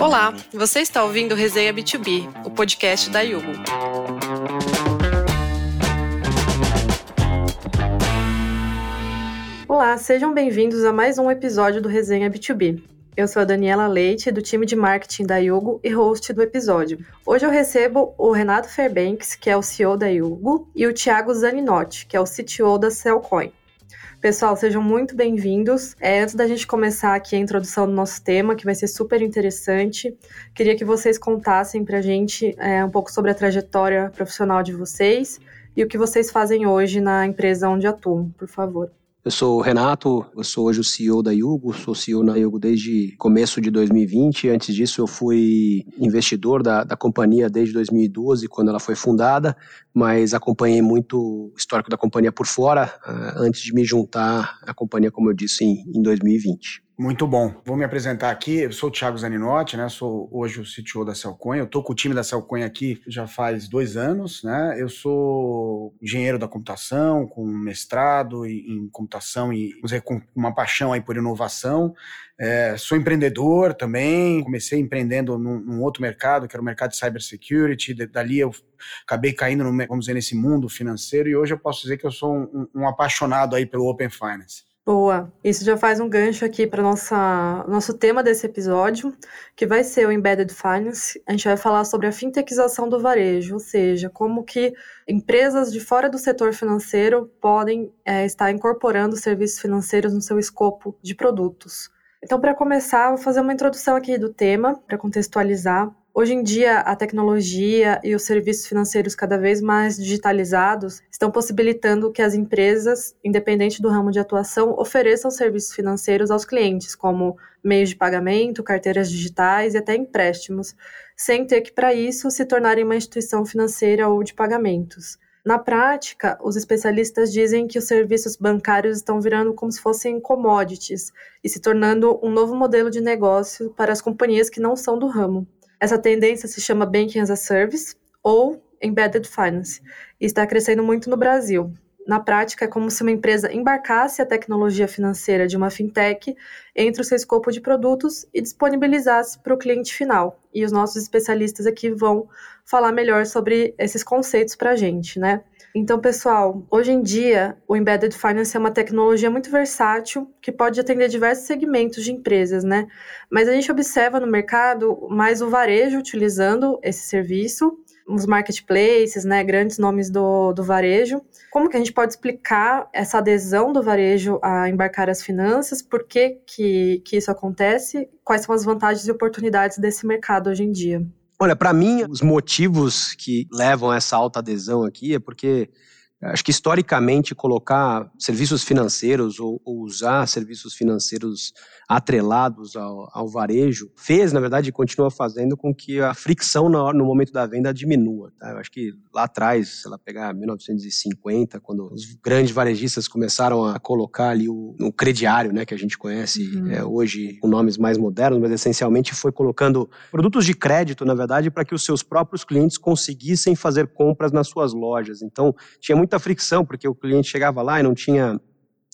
Olá, você está ouvindo Resenha B2B, o podcast da Yugo. Olá, sejam bem-vindos a mais um episódio do Resenha B2B. Eu sou a Daniela Leite, do time de marketing da Yugo e host do episódio. Hoje eu recebo o Renato Fairbanks, que é o CEO da Yugo, e o Thiago Zaninotti, que é o CTO da Cellcoin. Pessoal, sejam muito bem-vindos. É, antes da gente começar aqui a introdução do nosso tema, que vai ser super interessante, queria que vocês contassem para a gente é, um pouco sobre a trajetória profissional de vocês e o que vocês fazem hoje na empresa onde atuam, por favor. Eu sou o Renato, eu sou hoje o CEO da Yugo, sou CEO na Yugo desde começo de 2020. Antes disso, eu fui investidor da, da companhia desde 2012, quando ela foi fundada, mas acompanhei muito o histórico da companhia por fora, uh, antes de me juntar à companhia, como eu disse, em, em 2020. Muito bom. Vou me apresentar aqui. Eu sou o Thiago Zaninotti, né? Sou hoje o CTO da Celcoin. Eu tô com o time da Celcoin aqui já faz dois anos, né? Eu sou engenheiro da computação, com mestrado em computação e com uma paixão aí por inovação. É, sou empreendedor também. Comecei empreendendo num, num, outro mercado, que era o mercado de cybersecurity. Dali eu acabei caindo, no, vamos dizer, nesse mundo financeiro. E hoje eu posso dizer que eu sou um, um apaixonado aí pelo Open Finance. Boa. Isso já faz um gancho aqui para nossa nosso tema desse episódio, que vai ser o Embedded Finance. A gente vai falar sobre a fintechização do varejo, ou seja, como que empresas de fora do setor financeiro podem é, estar incorporando serviços financeiros no seu escopo de produtos. Então, para começar, vou fazer uma introdução aqui do tema, para contextualizar. Hoje em dia, a tecnologia e os serviços financeiros cada vez mais digitalizados estão possibilitando que as empresas, independente do ramo de atuação, ofereçam serviços financeiros aos clientes, como meios de pagamento, carteiras digitais e até empréstimos, sem ter que, para isso, se tornarem uma instituição financeira ou de pagamentos. Na prática, os especialistas dizem que os serviços bancários estão virando como se fossem commodities e se tornando um novo modelo de negócio para as companhias que não são do ramo. Essa tendência se chama Banking as a Service ou Embedded Finance e está crescendo muito no Brasil. Na prática, é como se uma empresa embarcasse a tecnologia financeira de uma fintech entre o seu escopo de produtos e disponibilizasse para o cliente final. E os nossos especialistas aqui vão falar melhor sobre esses conceitos para a gente, né? Então, pessoal, hoje em dia, o Embedded Finance é uma tecnologia muito versátil que pode atender diversos segmentos de empresas, né? Mas a gente observa no mercado mais o varejo utilizando esse serviço, os marketplaces, né, grandes nomes do, do varejo. Como que a gente pode explicar essa adesão do varejo a embarcar as finanças? Por que, que, que isso acontece? Quais são as vantagens e oportunidades desse mercado hoje em dia? Olha, para mim, os motivos que levam a essa alta adesão aqui é porque acho que historicamente colocar serviços financeiros ou, ou usar serviços financeiros atrelados ao, ao, varejo, fez, na verdade, e continua fazendo com que a fricção no, no momento da venda diminua. Tá? Eu acho que lá atrás, se ela pegar 1950, quando os grandes varejistas começaram a colocar ali o, o crediário, né, que a gente conhece uhum. é, hoje com nomes mais modernos, mas essencialmente foi colocando produtos de crédito, na verdade, para que os seus próprios clientes conseguissem fazer compras nas suas lojas. Então, tinha muita fricção, porque o cliente chegava lá e não tinha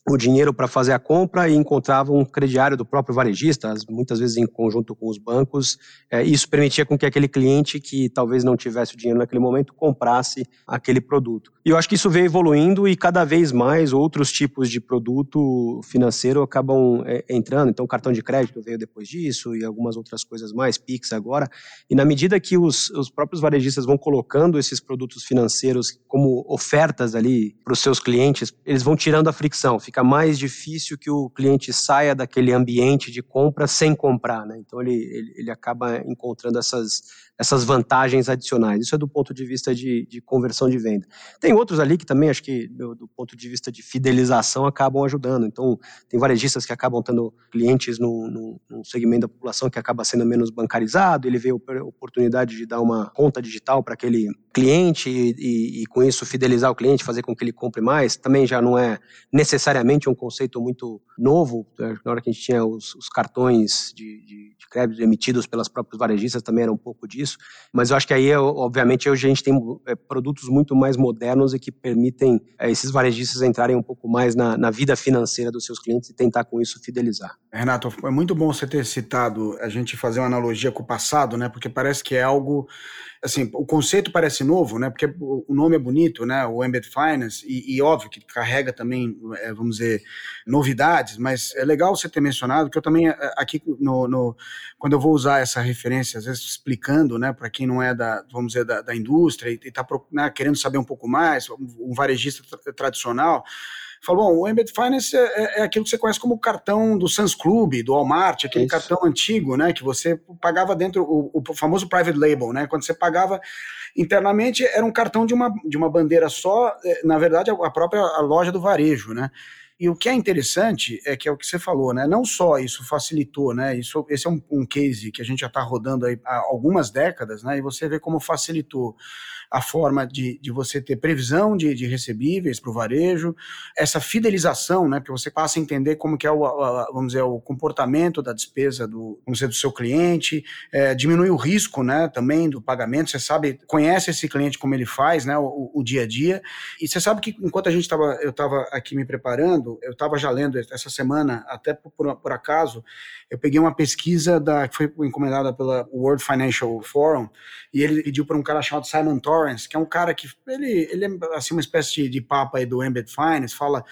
o dinheiro para fazer a compra e encontrava um crediário do próprio varejista, muitas vezes em conjunto com os bancos. É, isso permitia com que aquele cliente que talvez não tivesse o dinheiro naquele momento comprasse aquele produto. E eu acho que isso veio evoluindo e cada vez mais outros tipos de produto financeiro acabam é, entrando. Então, cartão de crédito veio depois disso e algumas outras coisas mais, Pix agora. E na medida que os, os próprios varejistas vão colocando esses produtos financeiros como ofertas ali para os seus clientes, eles vão tirando a fricção fica mais difícil que o cliente saia daquele ambiente de compra sem comprar, né? Então ele, ele, ele acaba encontrando essas, essas vantagens adicionais. Isso é do ponto de vista de, de conversão de venda. Tem outros ali que também acho que do, do, ponto de vista de fidelização acabam ajudando. Então tem varejistas que acabam tendo clientes num, segmento da população que acaba sendo menos bancarizado, ele vê a oportunidade de dar uma conta digital para aquele cliente e, e, e com isso fidelizar o cliente, fazer com que ele compre mais. Também já não é necessariamente obviamente, um conceito muito novo. Na hora que a gente tinha os, os cartões de, de, de, crédito emitidos pelas próprias varejistas, também era um pouco disso. Mas eu acho que aí, obviamente, hoje a gente tem é, produtos muito mais modernos e que permitem é, esses varejistas entrarem um pouco mais na, na vida financeira dos seus clientes e tentar com isso fidelizar. Renato, é muito bom você ter citado a gente fazer uma analogia com o passado, né? Porque parece que é algo assim, o conceito parece novo, né? Porque o nome é bonito, né? O Embedded Finance, e, e óbvio que carrega também, é, vamos dizer, novidades, mas é legal você ter mencionado que eu também, é, aqui no, no quando eu vou usar essa referência, às vezes explicando, né, para quem não é da, vamos dizer, da, da indústria e está né, querendo saber um pouco mais, um varejista tra tradicional, falou, bom, o Embedded Finance é, é, é, aquilo que você conhece como o cartão do Sans Club, do Walmart, aquele Isso. cartão antigo, né, que você pagava dentro, o, o, famoso private label, né, quando você pagava internamente, era um cartão de uma, de uma bandeira só, é, na verdade, a própria a loja do varejo, né, e o que é interessante é que é o que você falou, né? Não só isso facilitou, né? Isso, esse é um, um case que a gente já está rodando aí há algumas décadas, né? E você vê como facilitou a forma de, de você ter previsão de, de recebíveis para o varejo, essa fidelização, né, porque você passa a entender como que é o, a, vamos dizer, o comportamento da despesa do, vamos dizer, do seu cliente, é, diminui o risco, né, também do pagamento, você sabe, conhece esse cliente como ele faz, né, o, o dia a dia, e você sabe que enquanto a gente estava, eu estava aqui me preparando, eu estava já lendo essa semana, até por, por acaso, eu peguei uma pesquisa da, que foi encomendada pela World Financial Forum, e ele pediu para um cara chamado Simon Torrance, que é um cara que, ele, ele é assim, uma espécie de, de papa aí do Embed Finance, fala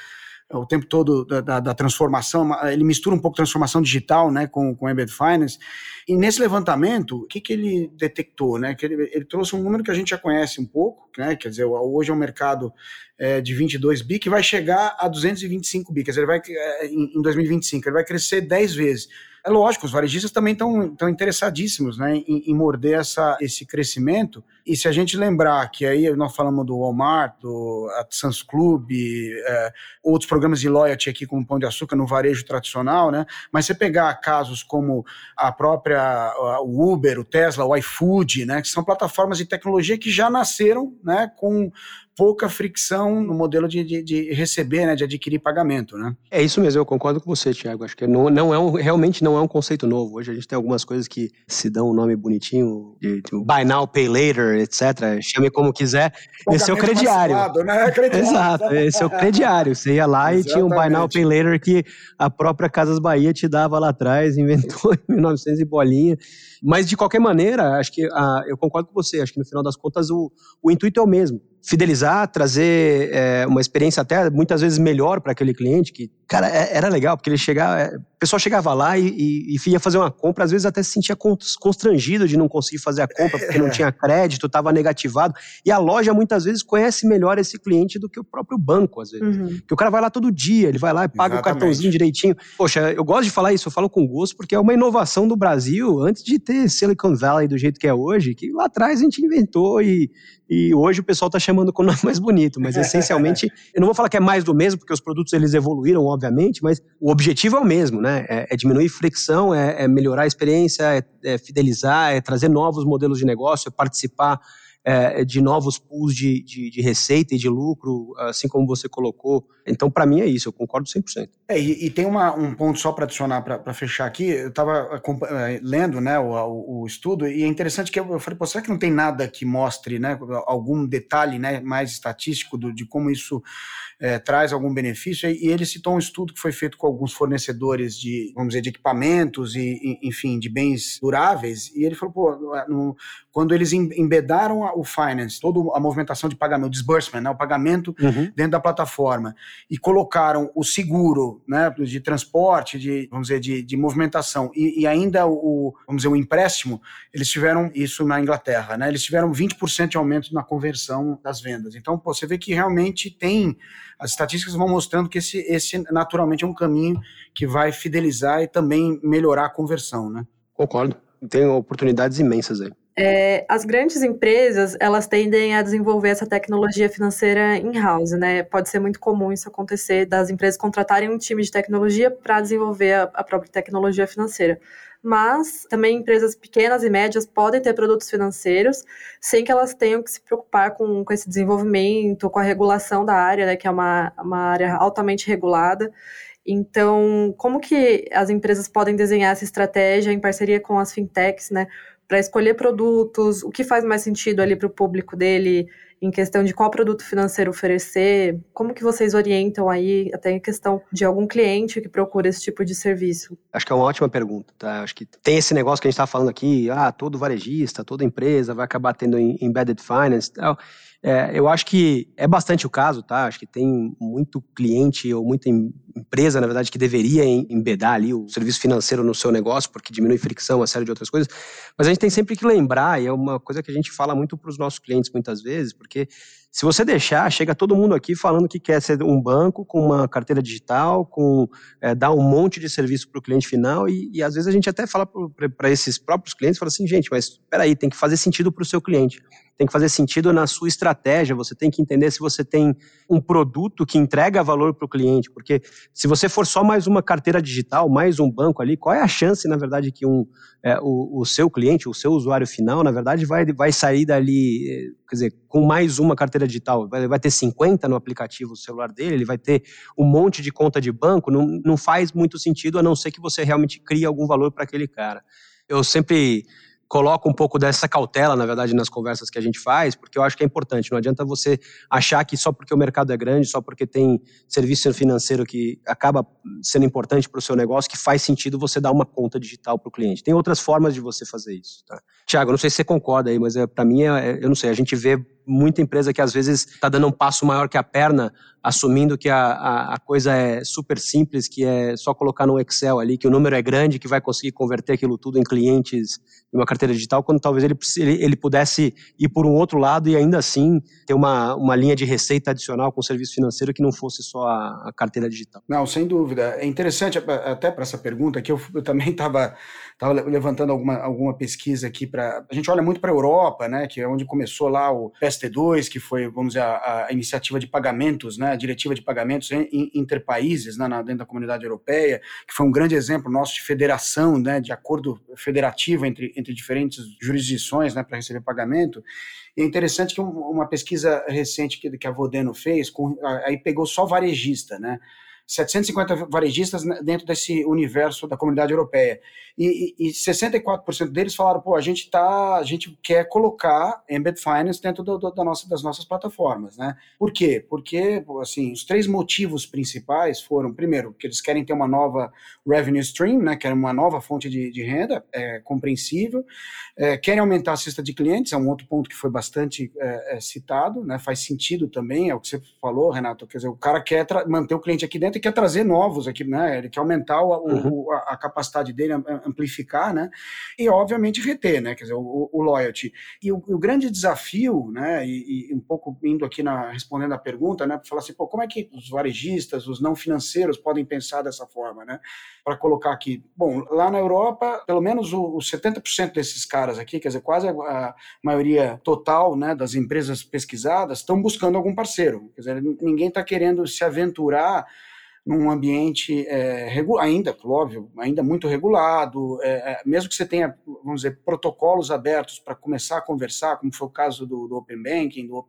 o tempo todo da, da, da, transformação, ele mistura um pouco transformação digital né, com, com Embed Finance, e nesse levantamento, o que, que ele detectou? Né, que ele, ele trouxe um número que a gente já conhece um pouco, né, quer dizer, hoje é um mercado é, de 22 bi que vai chegar a 225 bi, quer dizer, ele vai, é, em, em 2025, ele vai crescer 10 vezes. É lógico, os varejistas também estão interessadíssimos né, em, em, morder essa, esse crescimento. E se a gente lembrar que aí nós falamos do Walmart, do Sans Club, é, outros programas de loyalty aqui como Pão de Açúcar no varejo tradicional, né? Mas você pegar casos como a própria o Uber, o Tesla, o iFood, né? Que são plataformas de tecnologia que já nasceram né, com pouca fricção no modelo de, de, de, receber, né, de adquirir pagamento, né? É isso mesmo, eu concordo com você, Tiago. Acho que não, não é um, realmente não é um conceito novo. Hoje a gente tem algumas coisas que se dão um nome bonitinho, de, de buy now, pay later, etc. Chame como quiser. esse é o crediário. né? crediário. Exato, esse é o crediário. Você ia lá Exatamente. e tinha um buy now, pay later que a própria Casas Bahia te dava lá atrás, inventou em 1900 e bolinha. Mas, de qualquer maneira, acho que ah, eu concordo com você. Acho que no final das contas o, o intuito é o mesmo fidelizar, trazer é, uma experiência até muitas vezes melhor para aquele cliente, que, cara, é, era legal, porque ele chegava, é, o pessoal chegava lá e, e, e, ia fazer uma compra, às vezes até se sentia constrangido de não conseguir fazer a compra porque não tinha crédito, estava negativado, e a loja muitas vezes conhece melhor esse cliente do que o próprio banco, às vezes. Uhum. Porque o cara vai lá todo dia, ele vai lá e paga Exatamente. o cartãozinho direitinho. Poxa, eu gosto de falar isso, eu falo com gosto, porque é uma inovação do Brasil, antes de ter Silicon Valley do jeito que é hoje, que lá atrás a gente inventou e e hoje o pessoal está chamando com o nome mais bonito, mas essencialmente, eu não vou falar que é mais do mesmo, porque os produtos eles evoluíram, obviamente, mas o objetivo é o mesmo, né? É, é diminuir fricção, é, é, melhorar a experiência, é, é fidelizar, é trazer novos modelos de negócio, é participar é, de novos pools de, de, de, receita e de lucro, assim como você colocou. Então, para mim é isso, eu concordo 100%. É, e, e tem uma, um ponto só para adicionar, para fechar aqui, eu estava é, lendo né, o, o, estudo, e é interessante que eu, eu falei, será que não tem nada que mostre né, algum detalhe né, mais estatístico do, de como isso é, traz algum benefício? E, ele citou um estudo que foi feito com alguns fornecedores de, vamos dizer, de equipamentos e, e enfim, de bens duráveis, e ele falou, pô, no, quando eles embedaram o finance, toda a movimentação de pagamento, o disbursement, né, o pagamento uhum. dentro da plataforma, e colocaram o seguro né, de transporte, de, vamos dizer, de, de movimentação, e, e, ainda o, vamos dizer, o empréstimo, eles tiveram isso na Inglaterra, né, eles tiveram 20% de aumento na conversão das vendas. Então, pô, você vê que realmente tem, as estatísticas vão mostrando que esse, esse naturalmente é um caminho que vai fidelizar e também melhorar a conversão, né? Concordo. Tem oportunidades imensas aí. É, as grandes empresas, elas tendem a desenvolver essa tecnologia financeira in-house, né? Pode ser muito comum isso acontecer, das empresas contratarem um time de tecnologia para desenvolver a, a própria tecnologia financeira mas também empresas pequenas e médias podem ter produtos financeiros sem que elas tenham que se preocupar com, com esse desenvolvimento, com a regulação da área, né, que é uma, uma área altamente regulada. Então, como que as empresas podem desenhar essa estratégia em parceria com as fintechs, né, para escolher produtos, o que faz mais sentido ali para o público dele em questão de qual produto financeiro oferecer? Como que vocês orientam aí, até em questão de algum cliente que procura esse tipo de serviço? Acho que é uma ótima pergunta, tá? Acho que tem esse negócio que a gente está falando aqui, ah, todo varejista, toda empresa vai acabar tendo embedded finance e tal. É, eu acho que é bastante o caso, tá? Acho que tem muito cliente ou muita empresa, na verdade, que deveria embedar ali o serviço financeiro no seu negócio, porque diminui fricção, uma série de outras coisas. Mas a gente tem sempre que lembrar, e é uma coisa que a gente fala muito para os nossos clientes muitas vezes, porque se você deixar, chega todo mundo aqui falando que quer ser um banco com uma carteira digital, com é, dar um monte de serviço para o cliente final, e, e, às vezes a gente até fala para esses próprios clientes, fala assim, gente, mas espera aí, tem que fazer sentido para o seu cliente, tem que fazer sentido na sua estratégia, você tem que entender se você tem um produto que entrega valor para o cliente, porque se você for só mais uma carteira digital, mais um banco ali, qual é a chance, na verdade, que um, é, o, o seu cliente, o seu usuário final, na verdade, vai, vai sair dali, eh, quer dizer, com mais uma carteira digital, vai, vai ter 50 no aplicativo celular dele, ele vai ter um monte de conta de banco, não, não faz muito sentido, a não ser que você realmente crie algum valor para aquele cara. Eu sempre coloco um pouco dessa cautela, na verdade, nas conversas que a gente faz, porque eu acho que é importante. Não adianta você achar que só porque o mercado é grande, só porque tem serviço financeiro que acaba sendo importante para o seu negócio, que faz sentido você dar uma conta digital para o cliente. Tem outras formas de você fazer isso. Tá? Tiago, não sei se você concorda aí, mas é, para mim, é, é, eu não sei, a gente vê muita empresa que às vezes está dando um passo maior que a perna, assumindo que a, a, a, coisa é super simples, que é só colocar no Excel ali, que o número é grande, que vai conseguir converter aquilo tudo em clientes em uma carteira digital, quando talvez ele, ele, ele pudesse ir por um outro lado e ainda assim ter uma, uma linha de receita adicional com o serviço financeiro que não fosse só a, a carteira digital. Não, sem dúvida. É interessante até para essa pergunta que eu, eu também estava estava levantando alguma, alguma pesquisa aqui para. A gente olha muito para a Europa, né, que é onde começou lá o PST2, que foi, vamos dizer, a, a iniciativa de pagamentos, né, a diretiva de pagamentos em, interpaíses né, na, dentro da comunidade europeia, que foi um grande exemplo nosso de federação, né, de acordo federativo entre, entre diferentes jurisdições né, para receber pagamento. E é interessante que uma pesquisa recente que, que a Vodeno fez, com, aí pegou só varejista, né? 750 varejistas dentro desse universo da comunidade europeia. E, e, e 64% deles falaram, pô, a gente tá, a gente quer colocar Embed Finance dentro do, do, da nossa, das nossas plataformas, né? Por quê? Porque, assim, os três motivos principais foram, primeiro, que eles querem ter uma nova revenue stream, né? Querem uma nova fonte de, de renda, é compreensível. É, querem aumentar a cesta de clientes, é um outro ponto que foi bastante é, é, citado, né? Faz sentido também, é o que você falou, Renato, quer dizer, o cara quer manter o cliente aqui dentro quer trazer novos aqui, né? Ele quer aumentar o, uhum. o, a, capacidade dele, amplificar, né? E, obviamente, reter, né? Quer dizer, o, o loyalty. E o, grande desafio, né? E, e, um pouco indo aqui na respondendo a pergunta, né? Para falar assim, pô, como é que os varejistas, os não financeiros podem pensar dessa forma, né? Para colocar aqui, bom, lá na Europa, pelo menos os 70% desses caras aqui, quer dizer, quase a, a maioria total, né? Das empresas pesquisadas estão buscando algum parceiro. Quer dizer, ninguém está querendo se aventurar num ambiente é, ainda, óbvio, ainda muito regulado, é, é, mesmo que você tenha, vamos dizer, protocolos abertos para começar a conversar, como foi o caso do, do Open Banking, do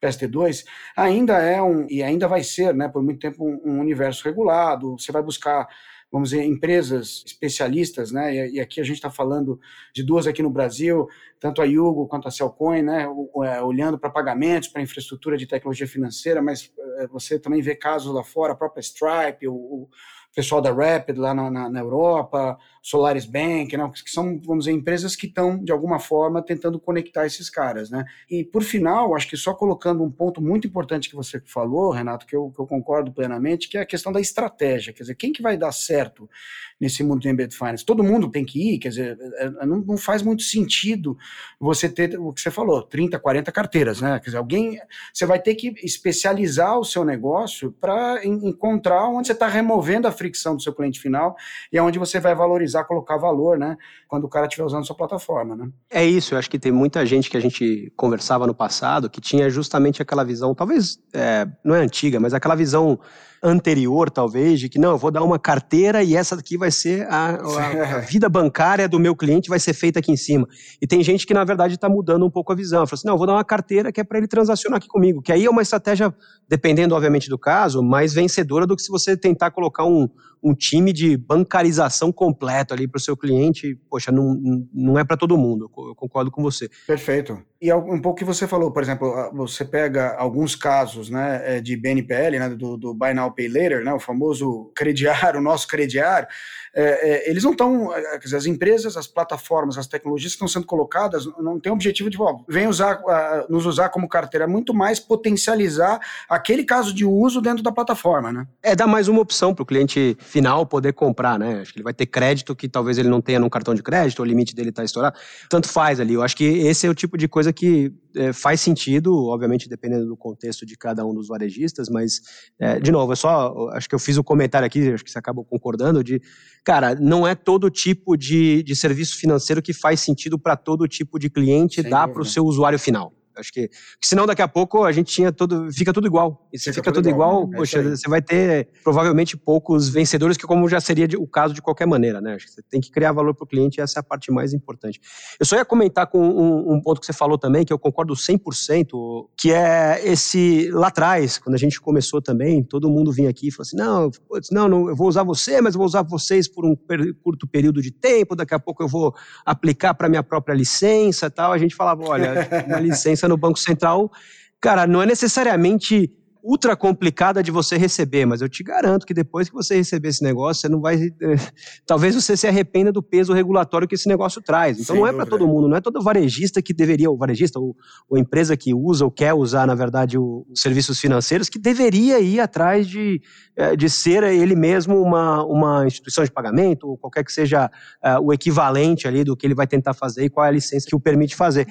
PST2, ainda é um, e ainda vai ser, né, por muito tempo, um, um universo regulado, você vai buscar vamos dizer, empresas especialistas, né? E, aqui a gente está falando de duas aqui no Brasil, tanto a Yugo quanto a Cellcoin, né? É, olhando para pagamentos, para infraestrutura de tecnologia financeira, mas é, você também vê casos lá fora, a própria Stripe, o, pessoal da Rapid lá na, na, na, Europa, Solaris Bank, né, que são, vamos dizer, empresas que estão, de alguma forma, tentando conectar esses caras. Né? E, por final, acho que só colocando um ponto muito importante que você falou, Renato, que eu, que eu concordo plenamente, que é a questão da estratégia. Quer dizer, quem que vai dar certo nesse mundo de embedded finance? Todo mundo tem que ir, quer dizer, é, é, não, não faz muito sentido você ter o que você falou, 30, 40 carteiras, né? Quer dizer, alguém, você vai ter que especializar o seu negócio para encontrar onde você está removendo a fricção do seu cliente final e onde você vai valorizar, colocar valor, né? Quando o cara estiver usando sua plataforma, né? É isso, eu acho que tem muita gente que a gente conversava no passado que tinha justamente aquela visão, talvez é, não é antiga, mas aquela visão anterior, talvez, de que não, eu vou dar uma carteira e essa aqui vai ser a, a, a vida bancária do meu cliente, vai ser feita aqui em cima. E tem gente que, na verdade, está mudando um pouco a visão. Fala assim, não, eu vou dar uma carteira que é para ele transacionar aqui comigo, que aí é uma estratégia, dependendo, obviamente, do caso, mais vencedora do que se você tentar colocar um, um time de bancarização completo ali para o seu cliente. Poxa, não, não é para todo mundo, eu concordo com você. Perfeito. E um pouco que você falou, por exemplo, você pega alguns casos né, é, de BNPL, né, do, do Buy Now Pay Later, né, o famoso crediário, o nosso crediário, é, é, eles não estão, é, as empresas, as plataformas, as tecnologias que estão sendo colocadas não tem o objetivo de, ó, vem usar, uh, nos usar como carteira, é muito mais potencializar aquele caso de uso dentro da plataforma, né? É dar mais uma opção para o cliente final poder comprar, né? Acho que ele vai ter crédito que talvez ele não tenha num cartão de crédito, o limite dele está estourado. Tanto faz ali. Eu acho que esse é o tipo de coisa que é, faz sentido, obviamente dependendo do contexto de cada um dos varejistas, mas, é, de novo, é só, acho que eu fiz o um comentário aqui, acho que você acabou concordando, de, cara, não é todo tipo de, de serviço financeiro que faz sentido para todo tipo de cliente Sem dar para o seu usuário final. Acho que, senão daqui a pouco a gente tinha todo, fica tudo igual. E se fica, fica tudo, igual, igual né? poxa, você vai ter provavelmente poucos vencedores, que como já seria o caso de qualquer maneira, né? Acho que você tem que criar valor para o cliente e essa é a parte mais importante. Eu só ia comentar com um, um ponto que você falou também, que eu concordo 100%, que é esse, lá atrás, quando a gente começou também, todo mundo vinha aqui e falou assim, não, não, não, eu vou usar você, mas eu vou usar vocês por um per, curto período de tempo, daqui a pouco eu vou aplicar para minha própria licença tal. A gente falava, olha, uma licença no Banco Central, cara, não é necessariamente ultra complicada de você receber, mas eu te garanto que depois que você receber esse negócio, você não vai. Talvez você se arrependa do peso regulatório que esse negócio traz. Então Sem não é para todo mundo, não é todo varejista que deveria, o varejista, ou, ou empresa que usa ou quer usar, na verdade, os serviços financeiros, que deveria ir atrás de, eh, de ser ele mesmo uma, uma instituição de pagamento, ou qualquer que seja uh, o equivalente ali do que ele vai tentar fazer e qual é a licença que o permite fazer.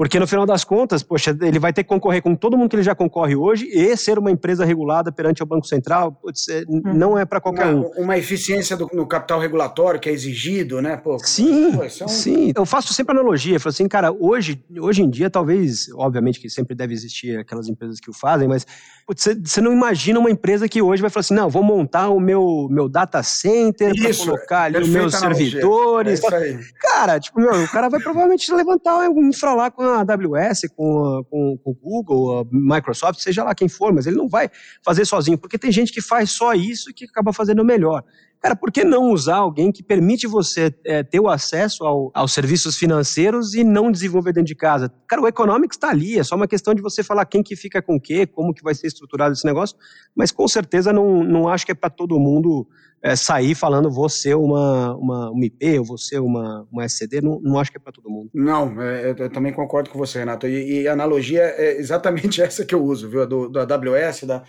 Porque no final das contas, poxa, ele vai ter que concorrer com todo mundo que ele já concorre hoje e ser uma empresa regulada perante o Banco Central, putz, é, hum. não é para qualquer uma, um. Uma eficiência do, no capital regulatório que é exigido, né? Pô, sim, pô, é um... sim. Eu faço sempre analogia, eu falo assim, cara, hoje, hoje em dia, talvez, obviamente que sempre deve existir aquelas empresas que o fazem, mas você não imagina uma empresa que hoje vai falar assim, não, vou montar o meu, meu data center para colocar ali os meus servidores. É cara, tipo, meu, o cara vai provavelmente levantar um infra lá com a AWS, com, com, com o Google, a Microsoft, seja lá quem for, mas ele não vai fazer sozinho, porque tem gente que faz só isso e que acaba fazendo melhor. Cara, por que não usar alguém que permite você é, ter o acesso ao, aos serviços financeiros e não desenvolver dentro de casa? Cara, o Economics está ali, é só uma questão de você falar quem que fica com o quê, como que vai ser estruturado esse negócio, mas com certeza não, não acho que é para todo mundo é, sair falando ser uma, uma, uma IP, ou ser uma, uma SCD, não, não acho que é para todo mundo. Não, é, eu também concordo com você, Renato, e, e, a analogia é exatamente essa que eu uso, viu, do, do AWS, da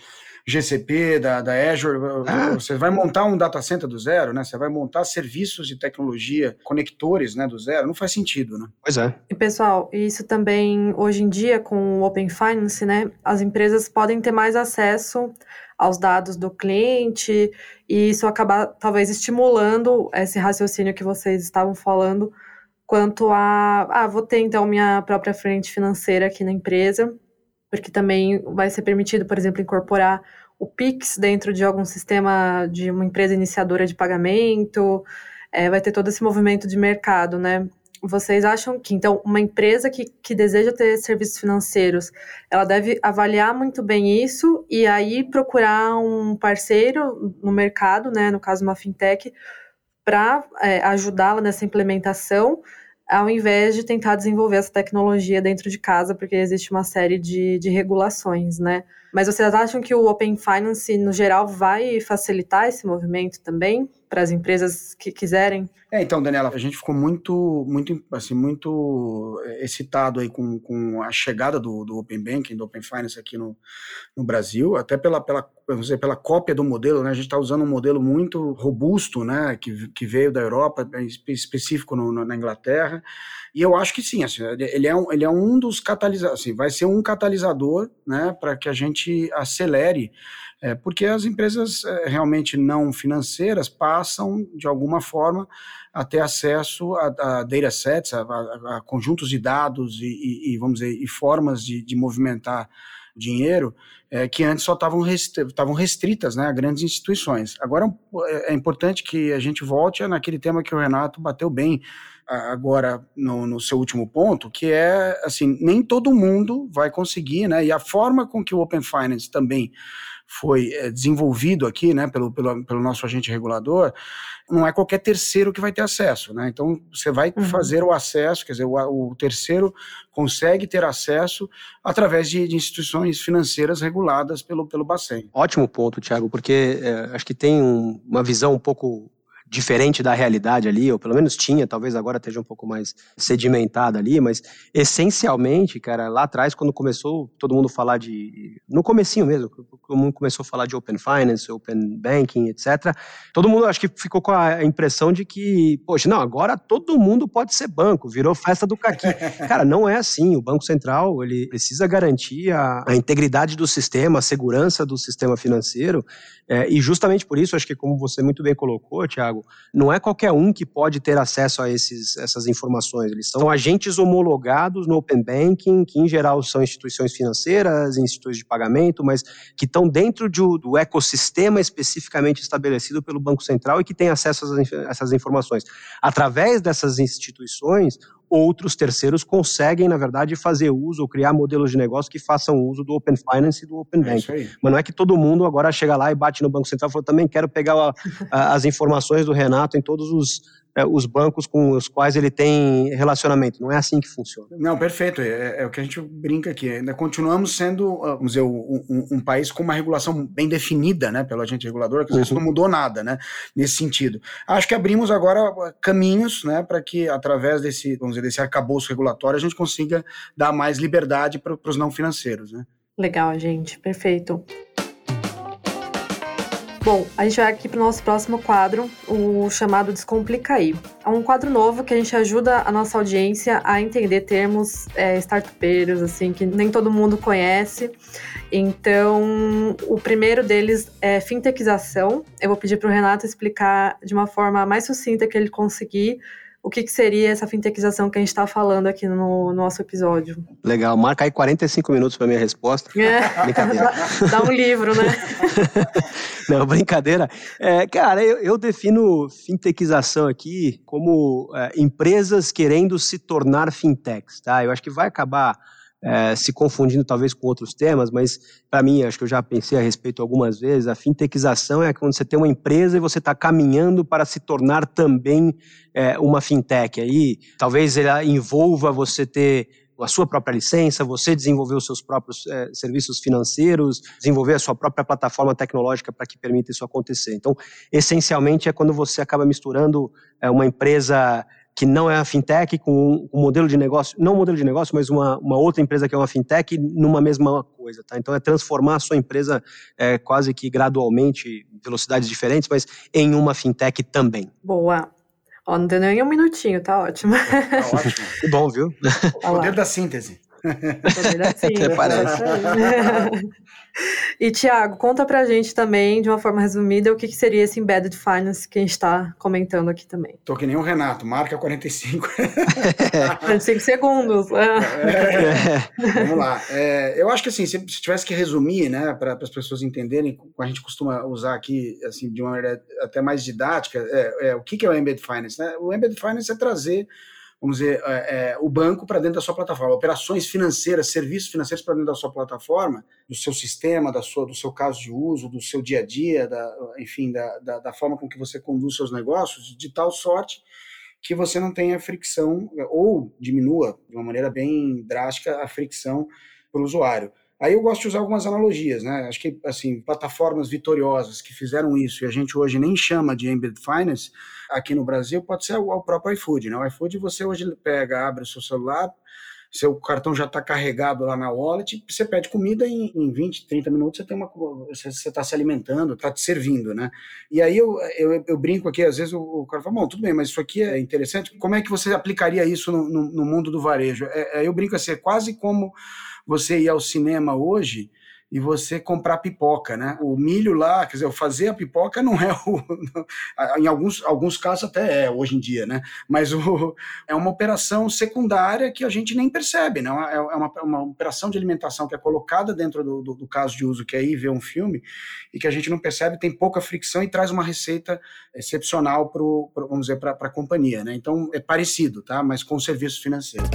GCP, da, da Azure, ah. você vai montar um data center do zero, né? Você vai montar serviços de tecnologia, conectores, né, do zero, não faz sentido, né? Pois é. E pessoal, isso também hoje em dia com o Open Finance, né, as empresas podem ter mais acesso aos dados do cliente e isso acaba talvez estimulando esse raciocínio que vocês estavam falando quanto a, ah, vou ter então minha própria frente financeira aqui na empresa porque também vai ser permitido, por exemplo, incorporar o Pix dentro de algum sistema de uma empresa iniciadora de pagamento, é, vai ter todo esse movimento de mercado, né? Vocês acham que, então, uma empresa que, que deseja ter serviços financeiros, ela deve avaliar muito bem isso e aí procurar um parceiro no mercado, né, no caso uma fintech, para é, ajudá-la nessa implementação, ao invés de tentar desenvolver essa tecnologia dentro de casa, porque existe uma série de, de regulações, né? Mas vocês acham que o Open Finance, no geral, vai facilitar esse movimento também para as empresas que quiserem? É, então, Daniela, a gente ficou muito, muito, assim, muito eh, excitado aí com, com a chegada do, do Open Banking, do Open Finance aqui no, no Brasil, até pela, pela dizer, pela cópia do modelo, né? A gente está usando um modelo muito robusto, né? Que, que veio da Europa, específico no, no, na Inglaterra. E eu acho que sim, assim, ele, é um, ele é um dos catalisadores, assim, vai ser um catalisador, né? Para que a gente acelere, é, porque as empresas é, realmente não financeiras passam, de alguma forma, a ter acesso a, a datasets, a, a, a, conjuntos de dados e, e, e, vamos dizer, e formas de, de movimentar dinheiro é, que antes só estavam estavam restritas né, a grandes instituições. Agora é, é importante que a gente volte naquele tema que o Renato bateu bem agora no, no, seu último ponto, que é assim, nem todo mundo vai conseguir, né? E a forma com que o Open Finance também foi é, desenvolvido aqui, né, pelo, pelo, pelo, nosso agente regulador, não é qualquer terceiro que vai ter acesso, né? Então você vai uhum. fazer o acesso, quer dizer, o, o, terceiro consegue ter acesso através de, de, instituições financeiras reguladas pelo, pelo Bacen. Ótimo ponto, Tiago, porque é, acho que tem um, uma visão um pouco diferente da realidade ali, ou pelo menos tinha, talvez agora esteja um pouco mais sedimentada ali, mas essencialmente, cara, lá atrás, quando começou todo mundo falar de. No comecinho mesmo, todo mundo começou a falar de Open Finance, Open Banking, etc., todo mundo acho que ficou com a impressão de que, poxa, não, agora todo mundo pode ser banco, virou festa do caqui. cara, não é assim. O Banco Central, ele precisa garantir a, a integridade do sistema, a segurança do sistema financeiro, é, e justamente por isso, acho que como você muito bem colocou, Tiago, não é qualquer um que pode ter acesso a esses, essas informações. Eles são agentes homologados no Open Banking, que em geral são instituições financeiras, instituições de pagamento, mas que estão dentro de, do ecossistema especificamente estabelecido pelo Banco Central e que têm acesso a essas informações. Através dessas instituições, outros terceiros conseguem, na verdade, fazer uso ou criar modelos de negócio que façam uso do Open Finance e do Open é Bank. Mas não é que todo mundo agora chega lá e bate no Banco Central e fala, também quero pegar a, a, as informações do Renato em todos os é, os bancos com os quais ele tem relacionamento. Não é assim que funciona. Não, perfeito. É, é o que a gente brinca aqui. Ainda continuamos sendo, ah, vamos dizer, um, um, um país com uma regulação bem definida, né, pelo agente regulador, que uhum. isso não mudou nada, né, nesse sentido. Acho que abrimos agora ah, caminhos, né, para que através desse, vamos dizer, desse arcabouço regulatório a gente consiga dar mais liberdade para os não financeiros, né. Legal, gente. Perfeito. Bom, a gente vai aqui para o nosso próximo quadro, o chamado Descomplica aí. É um quadro novo que a gente ajuda a nossa audiência a entender termos é, startupeiros, assim, que nem todo mundo conhece. Então, o primeiro deles é fintechização. Eu vou pedir para o Renato explicar de uma forma mais sucinta que ele conseguir o que, que seria essa fintechização que a gente está falando aqui no, nosso episódio. Legal, marca aí 45 minutos para minha resposta. É. Brincadeira. dá, dá, um livro, né? Não, brincadeira. É, cara, eu, eu, defino fintechização aqui como é, empresas querendo se tornar fintechs, tá? Eu acho que vai acabar é, se confundindo talvez com outros temas, mas para mim, acho que eu já pensei a respeito algumas vezes, a fintechização é quando você tem uma empresa e você está caminhando para se tornar também é, uma fintech. Aí talvez ela envolva você ter a sua própria licença, você desenvolver os seus próprios é, serviços financeiros, desenvolver a sua própria plataforma tecnológica para que permita isso acontecer. Então, essencialmente é quando você acaba misturando é, uma empresa que não é a fintech, com um modelo de negócio, não um modelo de negócio, mas uma, uma outra empresa que é uma fintech numa mesma coisa, tá? Então é transformar a sua empresa é, quase que gradualmente, velocidades diferentes, mas em uma fintech também. Boa. Ó, não deu nem um minutinho, tá ótimo. Tá ótimo. que bom, viu? O poder da síntese. Até parece. e, Tiago, conta pra gente também, de uma forma resumida, o que, que seria esse Embedded Finance que a gente está comentando aqui também. Tô que nem o Renato, marca 45. 45 segundos. É, vamos lá. É, eu acho que assim, se, se tivesse que resumir, né, para as pessoas entenderem, a gente costuma usar aqui, assim, de uma maneira até mais didática, é, é o que, que é o Embedded Finance? Né? O Embedded Finance é trazer vamos dizer, é, é, o banco para dentro da sua plataforma, operações financeiras, serviços financeiros para dentro da sua plataforma, do seu sistema, da sua, do seu caso de uso, do seu dia a dia, da, enfim, da, da, da forma com que você conduz seus negócios, de tal sorte que você não tenha fricção ou diminua de uma maneira bem drástica a fricção para o usuário. Aí eu gosto de usar algumas analogias, né? Acho que, assim, plataformas vitoriosas que fizeram isso e a gente hoje nem chama de Embedded Finance, aqui no Brasil, pode ser o próprio iFood, né? O iFood você hoje pega, abre o seu celular, seu cartão já está carregado lá na wallet, você pede comida em, em 20, 30 minutos você você está se alimentando, está te servindo, né? E aí eu, eu, eu, brinco aqui, às vezes o, o, cara fala, bom, tudo bem, mas isso aqui é interessante, como é que você aplicaria isso no, no, no mundo do varejo? É, é, eu brinco assim, é quase como você ir ao cinema hoje e você comprar pipoca, né? O milho lá, quer dizer, fazer a pipoca não é o. em alguns, alguns casos até é hoje em dia, né? Mas o, é uma operação secundária que a gente nem percebe, né? É, é uma, uma operação de alimentação que é colocada dentro do, do, do, caso de uso, que é ir ver um filme, e que a gente não percebe, tem pouca fricção e traz uma receita excepcional para, vamos dizer, para a companhia, né? Então é parecido, tá? Mas com serviços financeiros.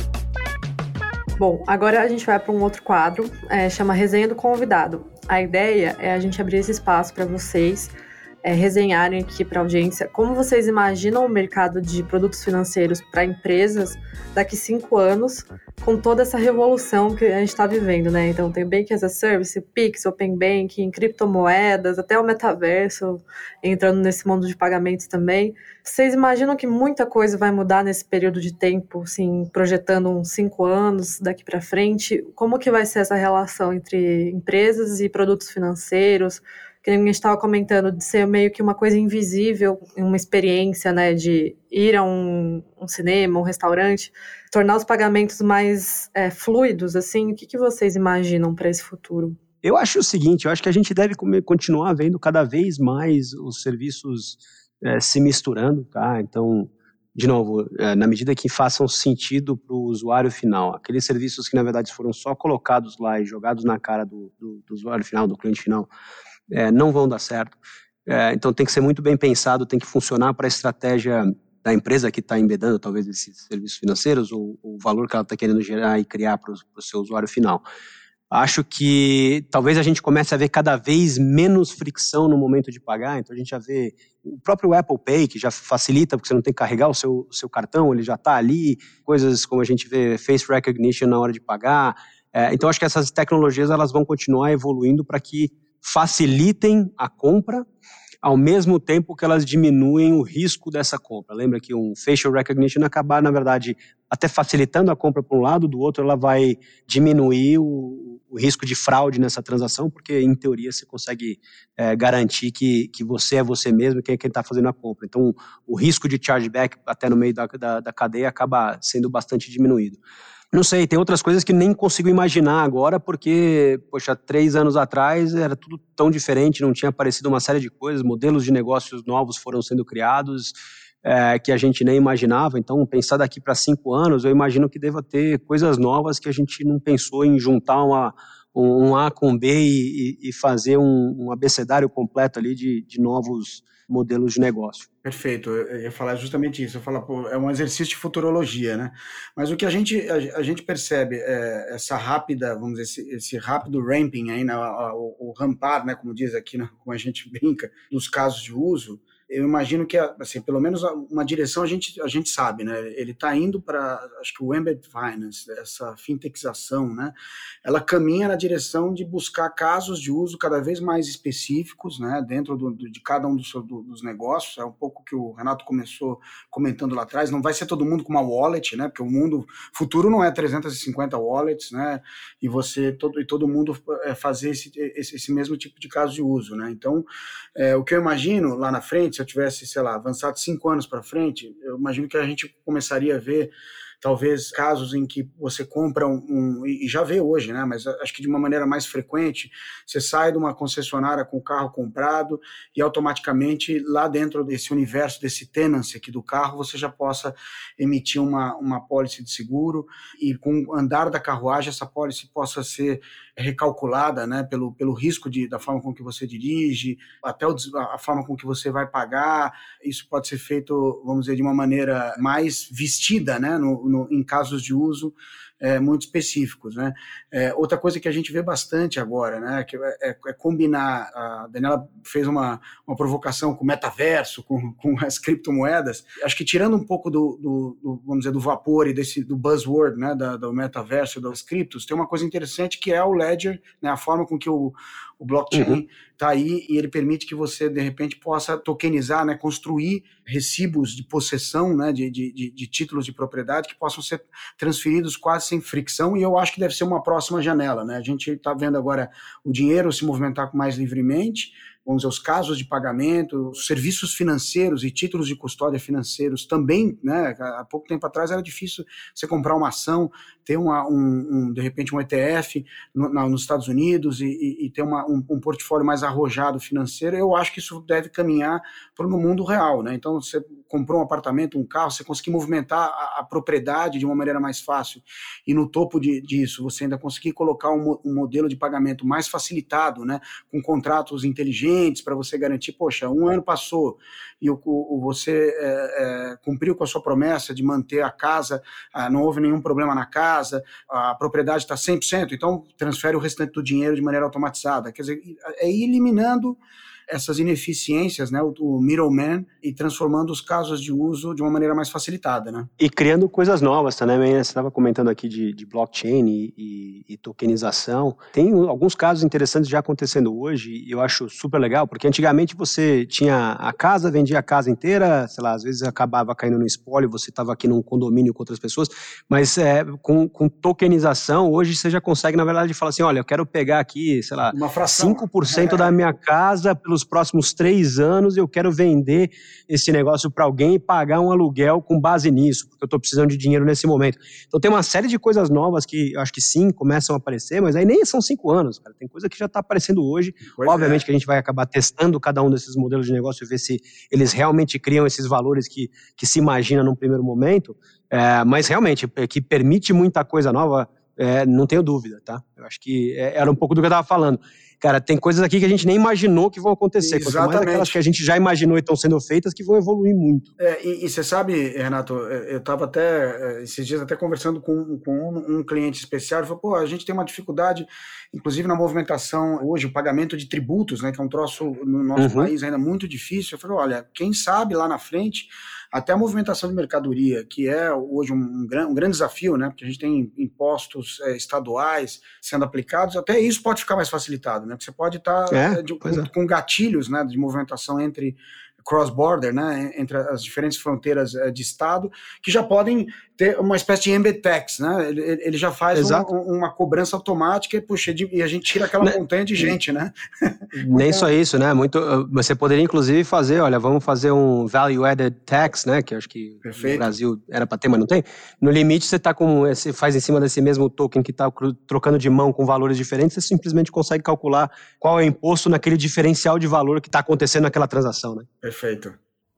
Bom, agora a gente vai para um outro quadro, é, chama Resenha do Convidado. A ideia é a gente abrir esse espaço para vocês é, resenharem aqui para a audiência como vocês imaginam o mercado de produtos financeiros para empresas daqui cinco anos, com toda essa revolução que a gente está vivendo, né? Então tem Bank as a Service, Pix, Open Banking, criptomoedas, até o metaverso entrando nesse mundo de pagamentos também. Vocês imaginam que muita coisa vai mudar nesse período de tempo, assim, projetando uns cinco anos daqui para frente? Como que vai ser essa relação entre empresas e produtos financeiros? Que a gente estava comentando, de ser meio que uma coisa invisível, uma experiência, né, de ir a um, um cinema, um restaurante, tornar os pagamentos mais é, fluidos, assim, o que, que vocês imaginam para esse futuro? Eu acho o seguinte, eu acho que a gente deve continuar vendo cada vez mais os serviços é, se misturando, tá? Então, de novo, é, na medida que façam sentido para o usuário final, aqueles serviços que na verdade foram só colocados lá e jogados na cara do, do, do usuário final, do cliente final, é, não vão dar certo. É, então tem que ser muito bem pensado, tem que funcionar para a estratégia da empresa que está embedando talvez esses serviços financeiros ou o valor que ela está querendo gerar e criar para o seu usuário final. Acho que talvez a gente comece a ver cada vez menos fricção no momento de pagar. Então a gente já vê o próprio Apple Pay, que já facilita, porque você não tem que carregar o seu, o seu cartão, ele já está ali. Coisas como a gente vê face recognition na hora de pagar. É, então acho que essas tecnologias elas vão continuar evoluindo para que facilitem a compra, ao mesmo tempo que elas diminuem o risco dessa compra. Lembra que um facial recognition acabar, na verdade, até facilitando a compra para um lado, do outro ela vai diminuir o, o risco de fraude nessa transação, porque em teoria você consegue é, garantir que, que você é você mesmo, que é quem está fazendo a compra. Então o risco de chargeback até no meio da, da, da cadeia acaba sendo bastante diminuído. Não sei, tem outras coisas que nem consigo imaginar agora, porque, poxa, três anos atrás era tudo tão diferente, não tinha aparecido uma série de coisas, modelos de negócios novos foram sendo criados é, que a gente nem imaginava. Então, pensar daqui para cinco anos, eu imagino que deva ter coisas novas que a gente não pensou em juntar uma, um A com B e, e fazer um, um abecedário completo ali de, de novos modelos de negócio. Perfeito, eu ia falar justamente isso. Eu falo, pô, é um exercício de futurologia, né? Mas o que a gente, a, a gente percebe é essa rápida, vamos dizer, esse, esse rápido ramping aí, né, o, o, rampar, né, como diz aqui, né, como a gente brinca, dos casos de uso, eu imagino que, assim, pelo menos uma direção a gente, a gente sabe, né? Ele está indo para, acho que o Embedded Finance, essa fintechização, né? Ela caminha na direção de buscar casos de uso cada vez mais específicos, né? Dentro do, de cada um dos, do, dos negócios. É um pouco que o Renato começou comentando lá atrás. Não vai ser todo mundo com uma wallet, né? Porque o mundo futuro não é 350 wallets, né? E você todo, e todo mundo é, fazer esse, esse, esse mesmo tipo de caso de uso, né? Então, é, o que eu imagino lá na frente se eu tivesse, sei lá, avançado cinco anos para frente, eu imagino que a gente começaria a ver talvez casos em que você compra um, um, e já vê hoje, né? Mas acho que de uma maneira mais frequente, você sai de uma concessionária com o carro comprado e automaticamente lá dentro desse universo desse tenancy aqui do carro, você já possa emitir uma, uma pólice de seguro e com o andar da carruagem essa pólice possa ser recalculada, né, pelo, pelo risco de, da forma com que você dirige, até o, a forma com que você vai pagar, isso pode ser feito, vamos dizer, de uma maneira mais vestida, né, no, no, em casos de uso é, muito específicos. Né? É, outra coisa que a gente vê bastante agora, né, que é, é, é combinar, a Daniela fez uma, uma provocação com o metaverso, com, com as criptomoedas, acho que tirando um pouco do, do, do, vamos dizer, do vapor e desse, do buzzword, né, da, do metaverso, das criptos, tem uma coisa interessante que é o ledger, né, a forma com que o, o blockchain está uhum. Aí e ele permite que você, de repente, possa tokenizar, né, construir recibos de possessão né, de, de, de, de títulos de propriedade que possam ser transferidos quase sem fricção e eu acho que deve ser uma próxima janela. Né? A gente está vendo agora o dinheiro se movimentar mais livremente, vamos dizer, os casos de pagamento, os serviços financeiros e títulos de custódia financeiros também, né? Há pouco tempo atrás era difícil você comprar uma ação, ter uma, um, um de repente um ETF no, na, nos Estados Unidos e, e, e ter uma, um, um, portfólio mais arrojado financeiro. Eu acho que isso deve caminhar para o mundo real, né? Então você comprou um apartamento, um carro, você conseguir movimentar a, a propriedade de uma maneira mais fácil e no topo de, disso você ainda conseguir colocar um, um modelo de pagamento mais facilitado, né? Com contratos inteligentes para você garantir, poxa, um ano passou e o, o você é, é, cumpriu com a sua promessa de manter a casa, ah, não houve nenhum problema na casa, a propriedade está 100%, então transfere o restante do dinheiro de maneira automatizada. Quer dizer, é ir eliminando essas ineficiências, né, o, o middleman, e transformando os casos de uso de uma maneira mais facilitada. Né? E criando coisas novas também, né? você estava comentando aqui de, de blockchain e, e, e, tokenização. Tem alguns casos interessantes já acontecendo hoje, e eu acho super legal, porque antigamente você tinha a casa, vendia a casa inteira, sei lá, às vezes acabava caindo no espólio, você estava aqui num condomínio com outras pessoas, mas é, com, com tokenização, hoje você já consegue, na verdade, falar assim, olha, eu quero pegar aqui, sei lá, Uma fração. 5% é. da minha casa pelos nos próximos três anos eu quero vender esse negócio para alguém e pagar um aluguel com base nisso, porque eu estou precisando de dinheiro nesse momento. Então tem uma série de coisas novas que eu acho que sim, começam a aparecer, mas aí nem são cinco anos, cara. Tem coisa que já está aparecendo hoje. Pois Obviamente é. que a gente vai acabar testando cada um desses modelos de negócio e ver se eles realmente criam esses valores que, que se imagina num primeiro momento. É, mas realmente, é, que permite muita coisa nova, é, não tenho dúvida, tá? Eu acho que é, era um pouco do que eu estava falando. Cara, tem coisas aqui que a gente nem imaginou que vão acontecer. Exatamente. Quanto mais aquelas que a gente já imaginou e estão sendo feitas que vão evoluir muito. É, e, e, você sabe, Renato, eu estava até, é, esses dias até conversando com, com um, um, cliente especial, ele falou, pô, a gente tem uma dificuldade, inclusive na movimentação hoje, o pagamento de tributos, né, que é um troço no nosso uhum. país ainda muito difícil. Eu falei, olha, quem sabe lá na frente até a movimentação de mercadoria, que é hoje um, um, um grande desafio, né? Porque a gente tem impostos é, estaduais sendo aplicados, até isso pode ficar mais facilitado, né? Porque você pode estar tá, é, é, com, é. com gatilhos né, de movimentação entre cross-border, né, entre as diferentes fronteiras eh, de estado, que já podem ter uma espécie de embed tax, né? Ele, ele já faz um, uma cobrança automática e, puxa, e a gente tira aquela né? montanha de gente, né? Nem só isso, né? Muito, uh, você poderia inclusive fazer, olha, vamos fazer um value added tax, né? Que acho que Perfeito. no Brasil era para ter, mas não tem. No limite, você tá com, você faz em cima desse mesmo token que está trocando de mão com valores diferentes, você simplesmente consegue calcular qual é o imposto naquele diferencial de valor que está acontecendo naquela transação, né? Perfeito.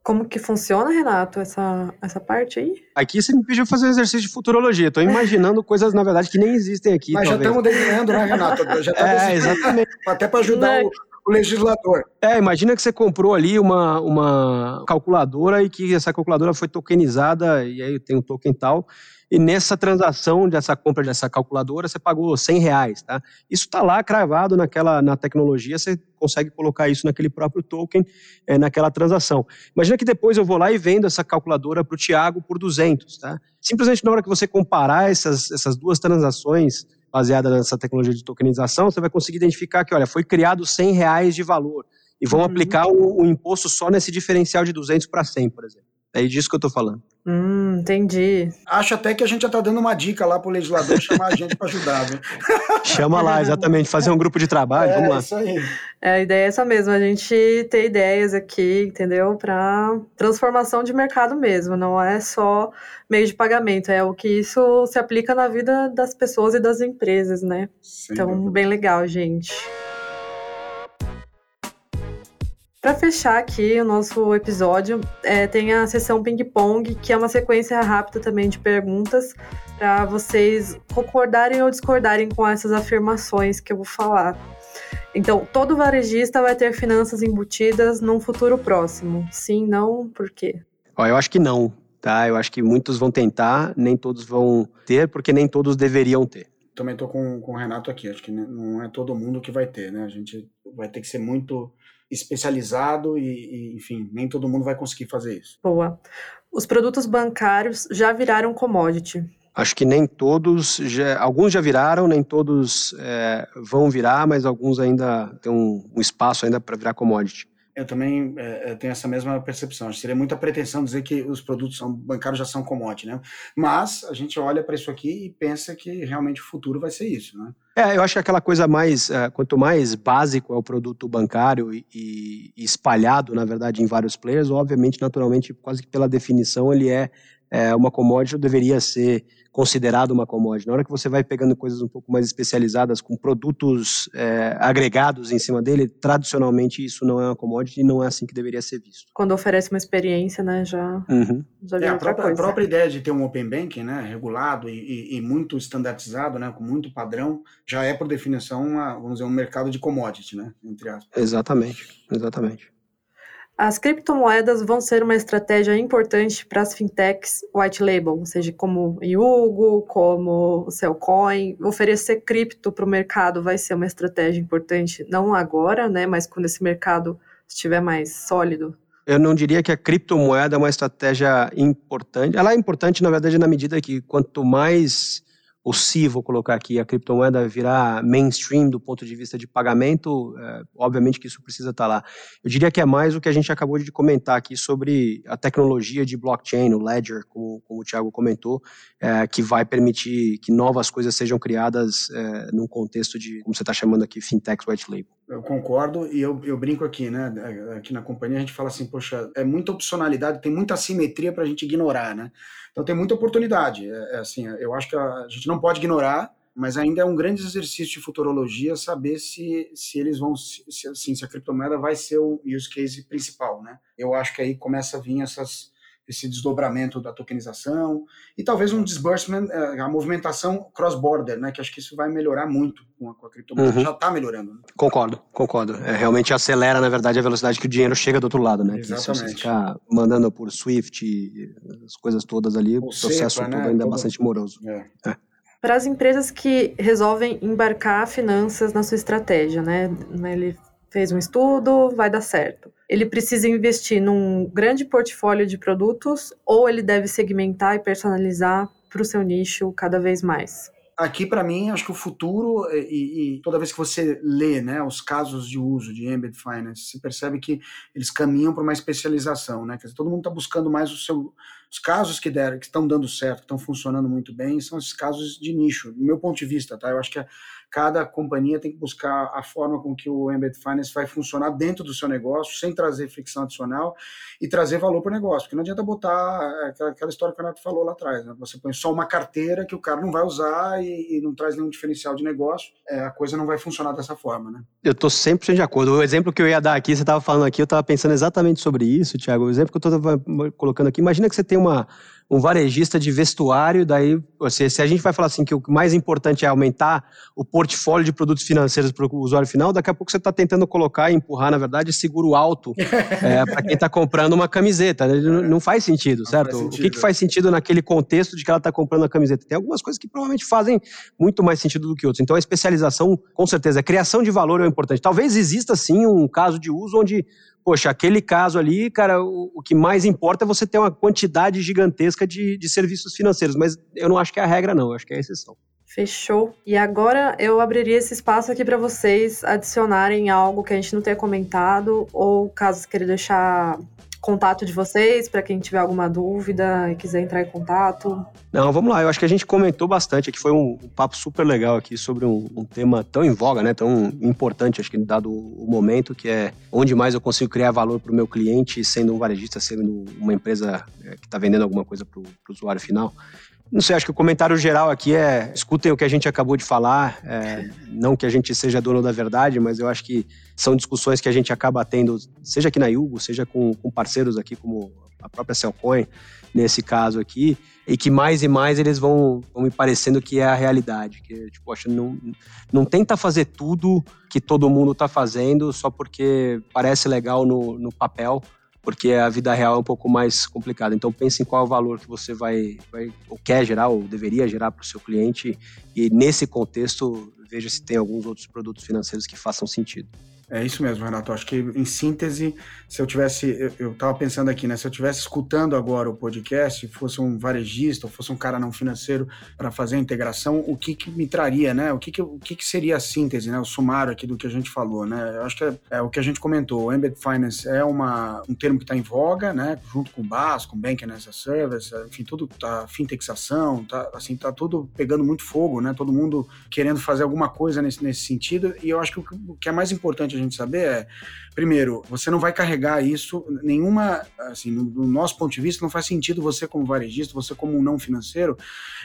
Como que funciona, Renato, essa, essa parte aí? Aqui você me pediu fazer um exercício de futurologia. Estou imaginando coisas, na verdade, que nem existem aqui. Mas talvez. já estamos desenhando, né, Renato? Já tá é, exatamente. Até para ajudar o, o legislador. É, imagina que você comprou ali uma, uma calculadora e que essa calculadora foi tokenizada, e aí tem um token tal, e nessa transação dessa compra dessa calculadora você pagou 100 reais, tá? Isso está lá cravado naquela, na tecnologia, você consegue colocar isso naquele próprio token, é, naquela transação. Imagina que depois eu vou lá e vendo essa calculadora para o Tiago por 200, tá? Simplesmente na hora que você comparar essas, essas duas transações baseadas nessa tecnologia de tokenização, você vai conseguir identificar que, olha, foi criado 100 reais de valor e vão uhum. aplicar o, o imposto só nesse diferencial de 200 para 100, por exemplo. É disso que eu estou falando. Hum, entendi. Acho até que a gente já está dando uma dica lá para o legislador chamar a gente para ajudar, viu? Chama lá, exatamente. Fazer um grupo de trabalho, é, vamos lá. Isso aí. É, a ideia é essa mesmo, a gente ter ideias aqui, entendeu? Para transformação de mercado mesmo. Não é só meio de pagamento, é o que isso se aplica na vida das pessoas e das empresas, né? Sim, então, bem legal, gente. Para fechar aqui o nosso episódio, é, tem a sessão ping-pong, que é uma sequência rápida também de perguntas para vocês concordarem ou discordarem com essas afirmações que eu vou falar. Então, todo varejista vai ter finanças embutidas num futuro próximo. Sim, não, por quê? Ó, eu acho que não, tá? Eu acho que muitos vão tentar, nem todos vão ter, porque nem todos deveriam ter. Também estou com, com o Renato aqui, acho que não é todo mundo que vai ter, né? A gente vai ter que ser muito especializado e, e, enfim, nem todo mundo vai conseguir fazer isso. Boa. Os produtos bancários já viraram commodity. Acho que nem todos, já, alguns já viraram, nem todos é, vão virar, mas alguns ainda têm um, um espaço ainda para virar commodity. Eu também é, tenho essa mesma percepção. Seria muita pretensão dizer que os produtos são, bancários já são commodity, né? Mas a gente olha para isso aqui e pensa que realmente o futuro vai ser isso, né? É, eu acho que aquela coisa mais, uh, quanto mais básico é o produto bancário e, e, espalhado, na verdade, em vários players, obviamente, naturalmente, quase que pela definição, ele é, é uma commodity, ou deveria ser considerado uma commodity. Na hora que você vai pegando coisas um pouco mais especializadas, com produtos é, agregados em cima dele, tradicionalmente isso não é uma commodity e não é assim que deveria ser visto. Quando oferece uma experiência, né, já, uhum. já é, a, própria, a, própria, ideia de ter um open banking, né, regulado e, e, e, muito standardizado, né, com muito padrão, já é por definição uma, vamos dizer, um mercado de commodity, né, entre aspas. Exatamente, exatamente. As criptomoedas vão ser uma estratégia importante para as fintechs white label, ou seja, como Yugo, como o Cellcoin. Oferecer cripto para o mercado vai ser uma estratégia importante, não agora, né, mas quando esse mercado estiver mais sólido. Eu não diria que a criptomoeda é uma estratégia importante. Ela é importante, na verdade, na medida que quanto mais ou se, vou colocar aqui, a criptomoeda virar mainstream do ponto de vista de pagamento, é, obviamente que isso precisa estar lá. Eu diria que é mais o que a gente acabou de comentar aqui sobre a tecnologia de blockchain, o Ledger, como, como o Thiago comentou, é, que vai permitir que novas coisas sejam criadas é, num contexto de, como você está chamando aqui, fintech white label. Eu concordo e eu, eu brinco aqui, né? Aqui na companhia a gente fala assim, poxa, é muita opcionalidade, tem muita assimetria para a gente ignorar, né? Então tem muita oportunidade. É, é, assim, eu acho que a, gente não pode ignorar, mas ainda é um grande exercício de futurologia saber se, se eles vão, se, assim, se a criptomoeda vai ser o use case principal, né? Eu acho que aí começa a vir essas esse desdobramento da tokenização e talvez um disbursement, é, a movimentação cross-border, né? Que acho que isso vai melhorar muito com a, com a criptomoeda. Uhum. Já está melhorando. Né? Concordo, concordo. É, realmente acelera, na verdade, a velocidade que o dinheiro chega do outro lado, né? Exatamente. Que se você ficar mandando por Swift, as coisas todas ali, o, o processo todo né? ainda é bastante moroso. É. É. Para as empresas que resolvem embarcar finanças na sua estratégia, né? Ele fez um estudo, vai dar certo. Ele precisa investir num grande portfólio de produtos ou ele deve segmentar e personalizar para o seu nicho cada vez mais? Aqui, para mim, acho que o futuro, e, e, toda vez que você lê né, os casos de uso de Embedded Finance, você percebe que eles caminham para uma especialização. Né? Quer dizer, todo mundo está buscando mais o seu, os casos que deram, que estão dando certo, que estão funcionando muito bem, são esses casos de nicho, do meu ponto de vista. Tá? Eu acho que a, cada companhia tem que buscar a forma com que o Embedded Finance vai funcionar dentro do seu negócio, sem trazer fricção adicional e trazer valor para o negócio. Porque não adianta botar aquela, aquela história que o Renato falou lá atrás. Né? Você põe só uma carteira que o cara não vai usar e, e não traz nenhum diferencial de negócio, é, a coisa não vai funcionar dessa forma. Né? Eu estou 100% de acordo. O exemplo que eu ia dar aqui, você estava falando aqui, eu estava pensando exatamente sobre isso, Thiago. O exemplo que eu estou colocando aqui, imagina que você tem uma um varejista de vestuário, daí se, se a gente vai falar assim que o mais importante é aumentar o portfólio de produtos financeiros para o usuário final, daqui a pouco você está tentando colocar e empurrar, na verdade, seguro alto é, para quem está comprando uma camiseta. Né? Não, não faz sentido, não certo? Faz sentido. O que, que faz sentido naquele contexto de que ela está comprando a camiseta? Tem algumas coisas que provavelmente fazem muito mais sentido do que outras. Então a especialização, com certeza, a criação de valor é importante. Talvez exista sim um caso de uso onde poxa, aquele caso ali, cara, o, o, que mais importa é você ter uma quantidade gigantesca de, de serviços financeiros, mas eu não acho que é a regra, não, eu acho que é a exceção. Fechou. E agora eu abriria esse espaço aqui para vocês adicionarem algo que a gente não tenha comentado, ou caso queira deixar contato de vocês para quem tiver alguma dúvida e quiser entrar em contato. Não, vamos lá. Eu acho que a gente comentou bastante aqui. Foi um, um papo super legal aqui sobre um, um, tema tão em voga, né? Tão importante, acho que dado o momento, que é onde mais eu consigo criar valor para o meu cliente, sendo um varejista, sendo uma empresa é, que está vendendo alguma coisa para o usuário final. Não sei, acho que o comentário geral aqui é escutem o que a gente acabou de falar, é, não que a gente seja dono da verdade, mas eu acho que são discussões que a gente acaba tendo, seja aqui na Yugo, seja com, com parceiros aqui como a própria Cellcoin, nesse caso aqui, e que mais e mais eles vão, vão me parecendo que é a realidade, que tipo, acho, não, não tenta fazer tudo que todo mundo está fazendo só porque parece legal no, no papel, porque a vida real é um pouco mais complicada. Então pense em qual é o valor que você vai, vai ou quer gerar ou deveria gerar para o seu cliente e nesse contexto veja se tem alguns outros produtos financeiros que façam sentido. É isso mesmo, Renato. Acho que, em síntese, se eu tivesse. Eu estava pensando aqui, né? Se eu tivesse escutando agora o podcast, fosse um varejista, ou fosse um cara não financeiro para fazer a integração, o que, que me traria, né? O que, que, o que, que seria a síntese, né? O sumário aqui do que a gente falou, né? Eu acho que é, é o que a gente comentou. O Embedded Finance é uma, um termo que está em voga, né? Junto com o BAS, com Banking as a Service, enfim, tudo tá fintexização, tá, assim, tá tudo pegando muito fogo, né? Todo mundo querendo fazer alguma coisa nesse, nesse sentido. E eu acho que o, o que é mais importante gente saber é, primeiro, você não vai carregar isso, nenhuma, assim, no, nosso ponto de vista, não faz sentido você como varejista, você como um não financeiro,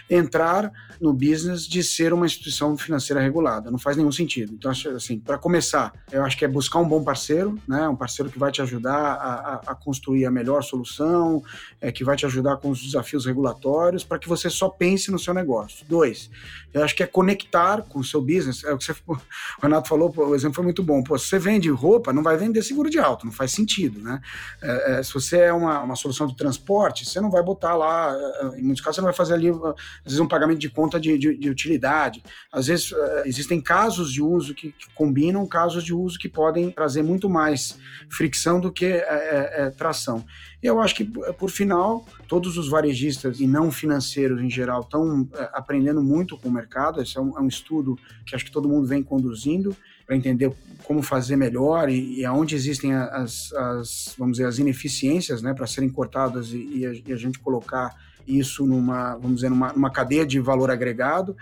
entrar no business de ser uma instituição financeira regulada. Não faz nenhum sentido. Então, assim, para começar, eu acho que é buscar um bom parceiro, né? Um parceiro que vai te ajudar a, a, a construir a melhor solução, é, que vai te ajudar com os desafios regulatórios, para que você só pense no seu negócio. Dois, eu acho que é conectar com o seu business. É o que você, o Renato falou, o exemplo foi muito bom. Pô, você vende roupa, não vai vender seguro de auto, não faz sentido, né? É, é, se você é uma, uma solução de transporte, você não vai botar lá, é, em muitos casos, você não vai fazer ali, às vezes, um pagamento de conta de, de, de utilidade. Às vezes, é, existem casos de uso que, que, combinam, casos de uso que podem trazer muito mais fricção do que é, tração. E eu acho que, por final, todos os varejistas e não financeiros em geral estão aprendendo muito com o mercado. Esse é um, é um estudo que acho que todo mundo vem conduzindo para entender como fazer melhor e, e aonde existem as, as, vamos dizer, as ineficiências, né, para serem cortadas e, e, a, e, a, gente colocar isso numa, vamos dizer, numa, numa cadeia de valor agregado.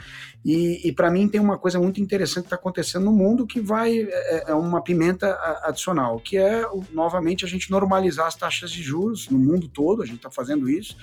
E, e para mim tem uma coisa muito interessante que está acontecendo no mundo que vai é, é, uma pimenta adicional, que é novamente a gente normalizar as taxas de juros no mundo todo. A gente está fazendo isso.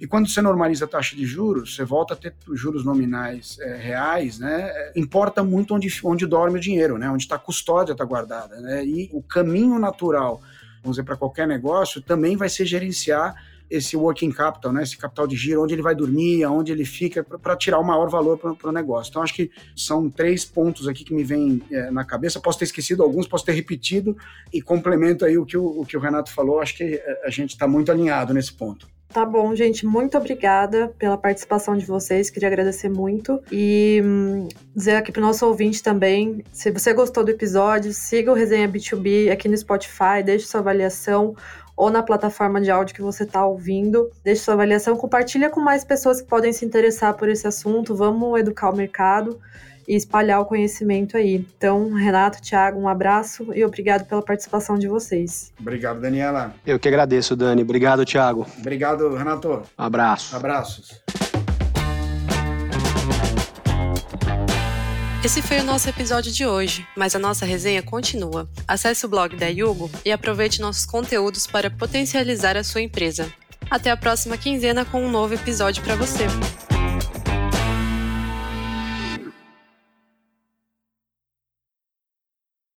E quando você normaliza a taxa de juros, você volta a ter juros nominais é, reais, né? Importa muito onde, onde dorme o dinheiro, né? Onde está a custódia está guardada, né? E o caminho natural vamos dizer, para qualquer negócio, também vai ser gerenciar esse working capital, né, esse capital de giro, onde ele vai dormir, aonde ele fica, para tirar o maior valor para o negócio. Então, acho que são três pontos aqui que me vêm é, na cabeça. Posso ter esquecido alguns, posso ter repetido, e complemento aí o que o, o, que o Renato falou. Acho que é, a gente está muito alinhado nesse ponto. Tá bom, gente. Muito obrigada pela participação de vocês. Queria agradecer muito. E hum, dizer aqui para o nosso ouvinte também: se você gostou do episódio, siga o Resenha B2B aqui no Spotify, deixe sua avaliação ou na plataforma de áudio que você está ouvindo. Deixe sua avaliação, compartilha com mais pessoas que podem se interessar por esse assunto. Vamos educar o mercado e espalhar o conhecimento aí. Então, Renato, Thiago, um abraço e obrigado pela participação de vocês. Obrigado, Daniela. Eu que agradeço, Dani. Obrigado, Thiago. Obrigado, Renato. Abraço. Abraços. Esse foi o nosso episódio de hoje, mas a nossa resenha continua. Acesse o blog da Yugo e aproveite nossos conteúdos para potencializar a sua empresa. Até a próxima quinzena com um novo episódio para você.